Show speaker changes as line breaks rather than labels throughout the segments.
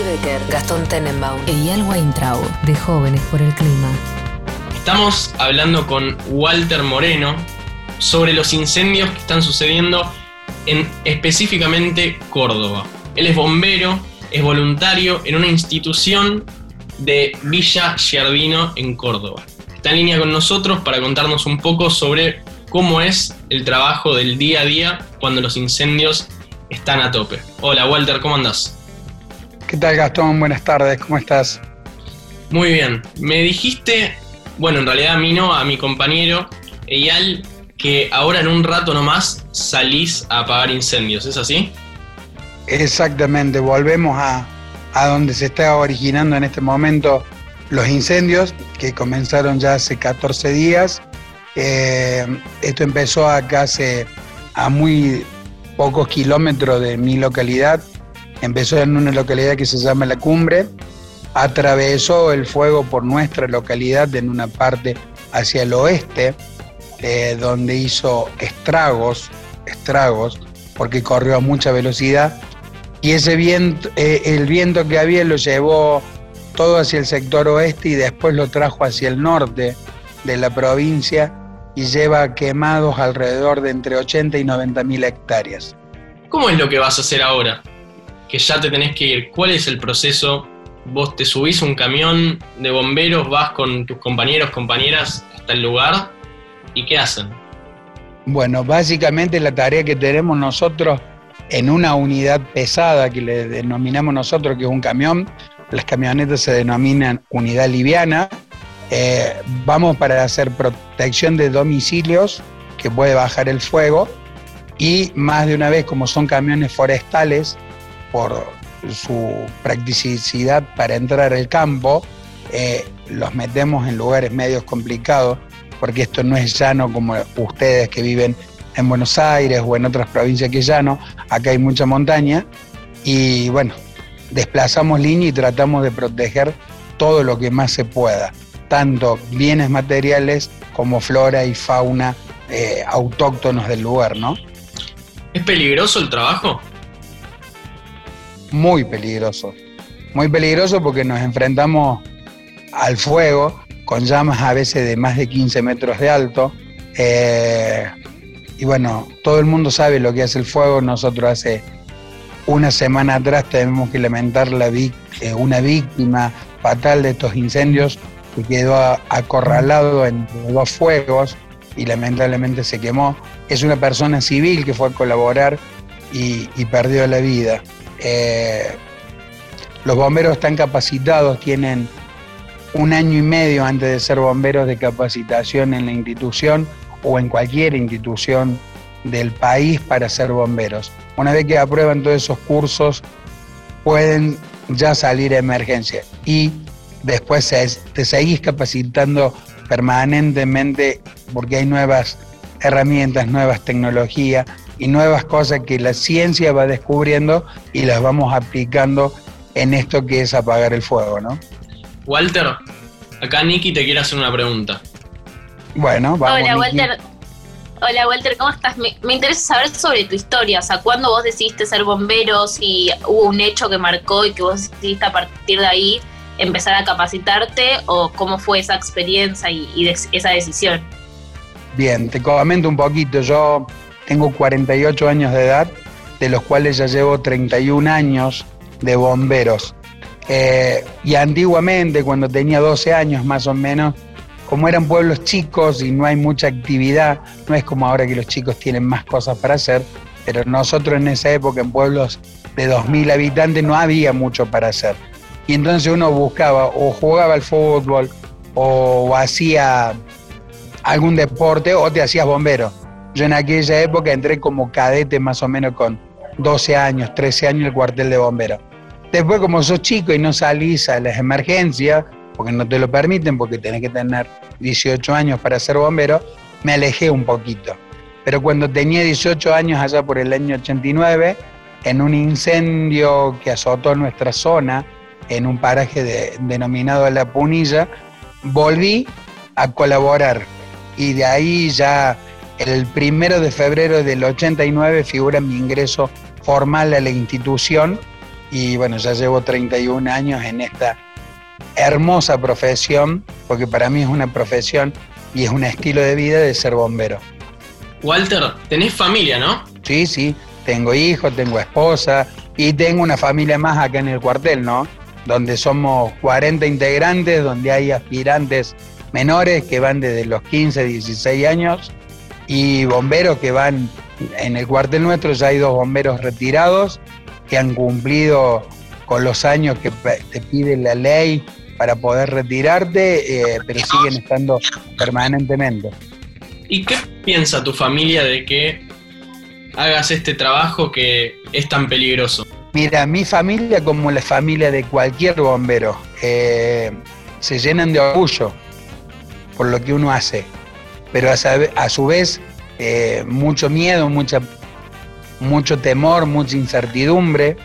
Becker, Gastón Tenenbaum y Eyal Weintraub, de Jóvenes por el Clima.
Estamos hablando con Walter Moreno sobre los incendios que están sucediendo en específicamente Córdoba. Él es bombero, es voluntario en una institución de Villa Giardino en Córdoba. Está en línea con nosotros para contarnos un poco sobre cómo es el trabajo del día a día cuando los incendios están a tope. Hola Walter, ¿cómo andás?
¿Qué tal Gastón? Buenas tardes, ¿cómo estás?
Muy bien. Me dijiste, bueno, en realidad a mí no, a mi compañero Eyal, que ahora en un rato nomás salís a apagar incendios, ¿es así?
Exactamente, volvemos a, donde se está originando en este momento los incendios, que comenzaron ya hace 14 días. Eh, esto empezó acá hace a muy pocos kilómetros de mi localidad. Empezó en una localidad que se llama La Cumbre, atravesó el fuego por nuestra localidad en una parte hacia el oeste, eh, donde hizo estragos, estragos, porque corrió a mucha velocidad y ese viento, eh, el viento que había lo llevó todo hacia el sector oeste y después lo trajo hacia el norte de la provincia y lleva quemados alrededor de entre 80 y 90 mil hectáreas.
¿Cómo es lo que vas a hacer ahora? Que ya te tenés que ir. ¿Cuál es el proceso? Vos te subís un camión de bomberos, vas con tus compañeros, compañeras hasta el lugar y ¿qué hacen?
Bueno, básicamente la tarea que tenemos nosotros en una unidad pesada que le denominamos nosotros, que es un camión, las camionetas se denominan unidad liviana, eh, vamos para hacer protección de domicilios, que puede bajar el fuego, y más de una vez, como son camiones forestales, por su practicidad para entrar al campo, eh, los metemos en lugares medios complicados, porque esto no es llano como ustedes que viven en Buenos Aires o en otras provincias que llano, acá hay mucha montaña y bueno, desplazamos línea y tratamos de proteger todo lo que más se pueda, tanto bienes materiales como flora y fauna eh, autóctonos del lugar, ¿no?
¿Es peligroso el trabajo?
Muy peligroso, muy peligroso porque nos enfrentamos al fuego con llamas a veces de más de 15 metros de alto. Eh, y bueno, todo el mundo sabe lo que hace el fuego. Nosotros hace una semana atrás tenemos que lamentar la eh, una víctima fatal de estos incendios que quedó acorralado entre dos fuegos y lamentablemente se quemó. Es una persona civil que fue a colaborar y, perdió la vida. Eh, los bomberos están capacitados, tienen un año y medio antes de ser bomberos de capacitación en la institución o en cualquier institución del país para ser bomberos. Una vez que aprueban todos esos cursos, pueden ya salir a emergencia y después te seguís capacitando permanentemente porque hay nuevas herramientas, nuevas tecnologías y nuevas cosas que la ciencia va descubriendo y las vamos aplicando en esto que es apagar el fuego, ¿no?
Walter, acá Nicky te quiere hacer una pregunta.
Bueno, vamos.
Hola, Walter. Hola, Walter, ¿cómo estás? Me, interesa saber sobre tu historia. O sea, ¿cuándo vos decidiste ser bombero? Si hubo un hecho que marcó y que vos decidiste a partir de ahí empezar a capacitarte o cómo fue esa experiencia y, esa decisión.
Bien, te comento un poquito. Yo tengo 48 años de edad, de los cuales ya llevo 31 años de bomberos. Eh, y antiguamente, cuando tenía 12 años más o menos, como eran pueblos chicos y no hay mucha actividad, no es como ahora que los chicos tienen más cosas para hacer, pero nosotros en esa época en pueblos de 2.000 habitantes no había mucho para hacer. Y entonces uno buscaba o jugaba al fútbol o hacía algún deporte o te hacías bombero. Yo en aquella época entré como cadete más o menos con 12 años, 13 años en el cuartel de bomberos. Después como sos chico y no salís a las emergencias, porque no te lo permiten, porque tenés que tener 18 años para ser bombero, me alejé un poquito. Pero cuando tenía 18 años, allá por el año 89, en un incendio que azotó nuestra zona, en un paraje denominado La Punilla, volví a colaborar. Y de ahí ya el primero de febrero del 89 figura mi ingreso formal a la institución y bueno, ya llevo 31 años en esta hermosa profesión, porque para mí es una profesión y es un estilo de vida de ser bombero.
Walter, tenés familia, ¿no?
Sí, sí, tengo hijos, tengo esposa y tengo una familia más acá en el cuartel, ¿no? Donde somos 40 integrantes, donde hay aspirantes menores que van desde los 15, 16 años y bomberos que van, en el cuartel nuestro ya hay dos bomberos retirados que han cumplido con los años que te pide la ley para poder retirarte, eh, pero siguen estando permanentemente.
¿Y qué piensa tu familia de que hagas este trabajo que es tan peligroso?
Mira, mi familia como la familia de cualquier bombero, eh, se llenan de orgullo por lo que uno hace, pero a, su vez eh, mucho miedo, mucha, mucho temor, mucha incertidumbre,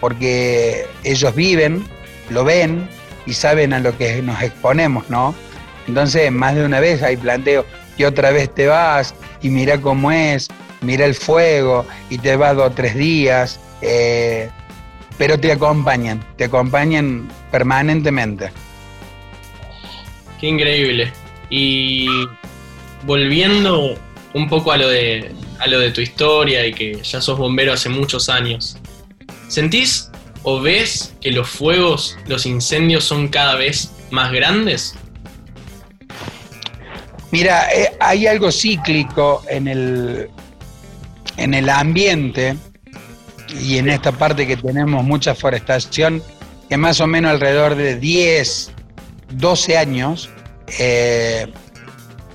porque ellos viven, lo ven y saben a lo que nos exponemos, ¿no? Entonces, más de una vez hay planteo, y otra vez te vas, y mira cómo es, mira el fuego, y te vas dos o tres días, eh, pero te acompañan, te acompañan permanentemente.
Qué increíble. Y volviendo un poco a lo de, a lo de tu historia y que ya sos bombero hace muchos años, ¿sentís o ves que los fuegos, los incendios son cada vez más grandes?
Mira, eh, hay algo cíclico en el, en el ambiente y en esta parte que tenemos mucha forestación, que más o menos alrededor de 10, 12 años eh,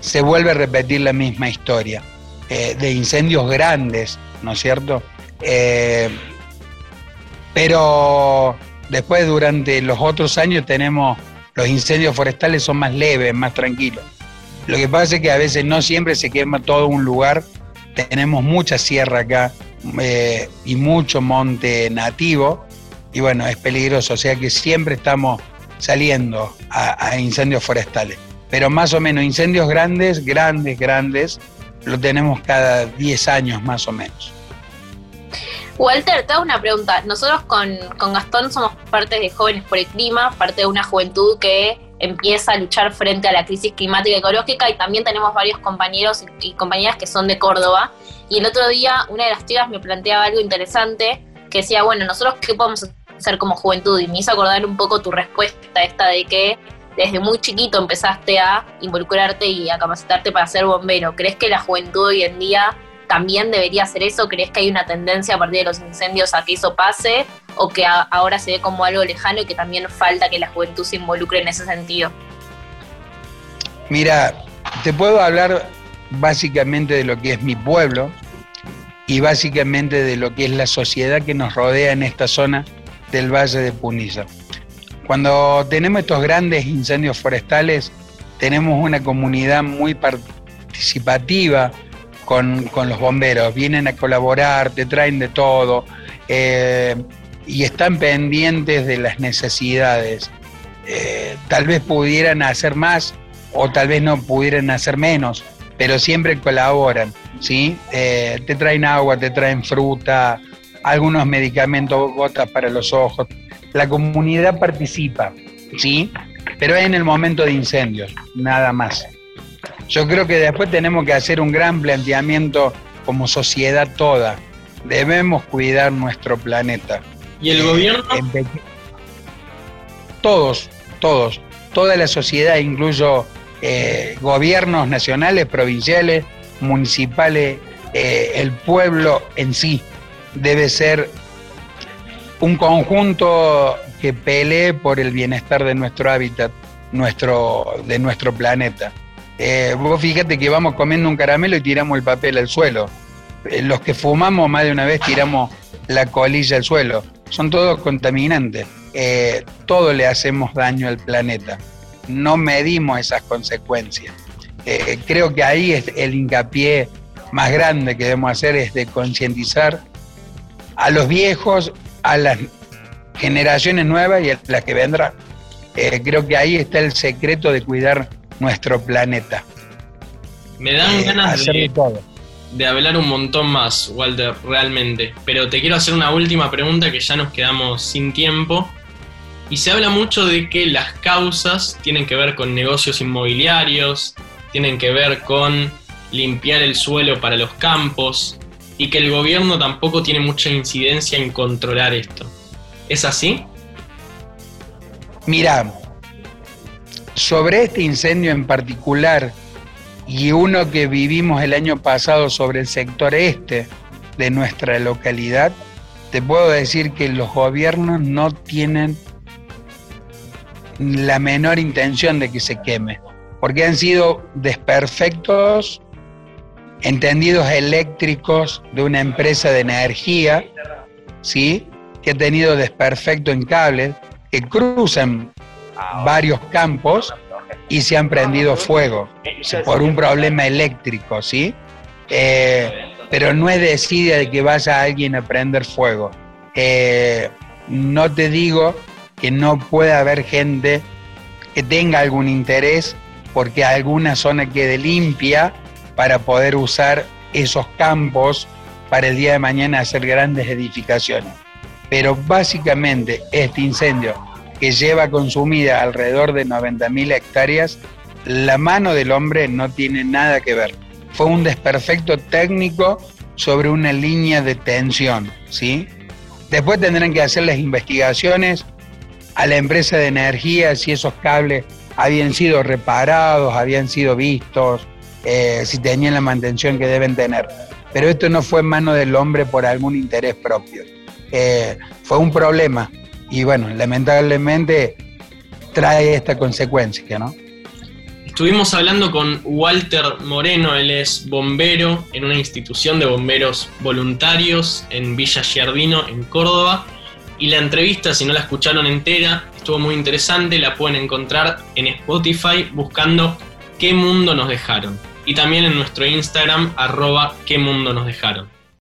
se vuelve a repetir la misma historia eh, de incendios grandes, ¿no es cierto? Eh, pero después durante los otros años tenemos los incendios forestales son más leves, más tranquilos. Lo que pasa es que a veces no siempre se quema todo un lugar. Tenemos mucha sierra acá y mucho monte nativo y bueno, es peligroso. O sea que siempre estamos saliendo a incendios forestales pero más o menos incendios grandes, grandes, grandes, lo tenemos cada 10 años más o menos.
Walter, te hago una pregunta. Nosotros con, Gastón somos parte de Jóvenes por el Clima, parte de una juventud que empieza a luchar frente a la crisis climática y ecológica y también tenemos varios compañeros y compañeras que son de Córdoba. Y el otro día una de las chicas me planteaba algo interesante que decía, bueno, nosotros qué podemos hacer como juventud y me hizo acordar un poco tu respuesta esta de que desde muy chiquito empezaste a involucrarte y a capacitarte para ser bombero. ¿Crees que la juventud hoy en día también debería hacer eso? ¿Crees que hay una tendencia a partir de los incendios a que eso pase? ¿O que ahora se ve como algo lejano y que también falta que la juventud se involucre en ese sentido?
Mira, te puedo hablar básicamente de lo que es mi pueblo y básicamente de lo que es la sociedad que nos rodea en esta zona del Valle de Punilla. Cuando tenemos estos grandes incendios forestales, tenemos una comunidad muy participativa con, los bomberos. Vienen a colaborar, te traen de todo eh, y están pendientes de las necesidades. Eh, tal vez pudieran hacer más o tal vez no pudieran hacer menos, pero siempre colaboran. ¿sí? Eh, te traen agua, te traen fruta, algunos medicamentos, gotas para los ojos, la comunidad participa, ¿sí? Pero es en el momento de incendios, nada más. Yo creo que después tenemos que hacer un gran planteamiento como sociedad toda. Debemos cuidar nuestro planeta.
¿Y el gobierno?
Todos, todos. Toda la sociedad, incluyo eh, gobiernos nacionales, provinciales, municipales, eh, el pueblo en sí, debe ser un conjunto que pelee por el bienestar de nuestro hábitat, nuestro, de nuestro planeta. Eh, vos fíjate que vamos comiendo un caramelo y tiramos el papel al suelo. Eh, los que fumamos más de una vez tiramos la colilla al suelo. Son todos contaminantes. Eh, todo le hacemos daño al planeta. No medimos esas consecuencias. creo que ahí es el hincapié más grande que debemos hacer es de concientizar a los viejos a las generaciones nuevas y a las que vendrán. Eh, creo que ahí está el secreto de cuidar nuestro planeta.
Me dan eh, ganas de, todo. de hablar un montón más, Walter, realmente. Pero te quiero hacer una última pregunta que ya nos quedamos sin tiempo. Y se habla mucho de que las causas tienen que ver con negocios inmobiliarios, tienen que ver con limpiar el suelo para los campos y que el gobierno tampoco tiene mucha incidencia en controlar esto. ¿Es así?
Mira, sobre este incendio en particular y uno que vivimos el año pasado sobre el sector este de nuestra localidad, te puedo decir que los gobiernos no tienen la menor intención de que se queme, porque han sido desperfectos entendidos eléctricos de una empresa de energía, ¿sí? que ha tenido desperfecto en cables, que cruzan varios campos y se han prendido fuego por un problema eléctrico, ¿sí? Eh, pero no es decida de que vaya alguien a prender fuego. Eh, no te digo que no pueda haber gente que tenga algún interés porque alguna zona quede limpia para poder usar esos campos para el día de mañana hacer grandes edificaciones. Pero básicamente este incendio que lleva consumida alrededor de 90.000 hectáreas, la mano del hombre no tiene nada que ver. Fue un desperfecto técnico sobre una línea de tensión, ¿sí? Después tendrán que hacer las investigaciones a la empresa de energía si esos cables habían sido reparados, habían sido vistos, eh, si tenían la mantención que deben tener. Pero esto no fue en mano del hombre por algún interés propio. Eh, fue un problema y bueno, lamentablemente trae esta consecuencia, ¿no?
Estuvimos hablando con Walter Moreno, él es bombero en una institución de bomberos voluntarios en Villa Giardino, en Córdoba. Y la entrevista, si no la escucharon entera, estuvo muy interesante, la pueden encontrar en Spotify buscando ¿Qué mundo nos dejaron? Y también en nuestro Instagram, arroba ¿Qué mundo nos dejaron?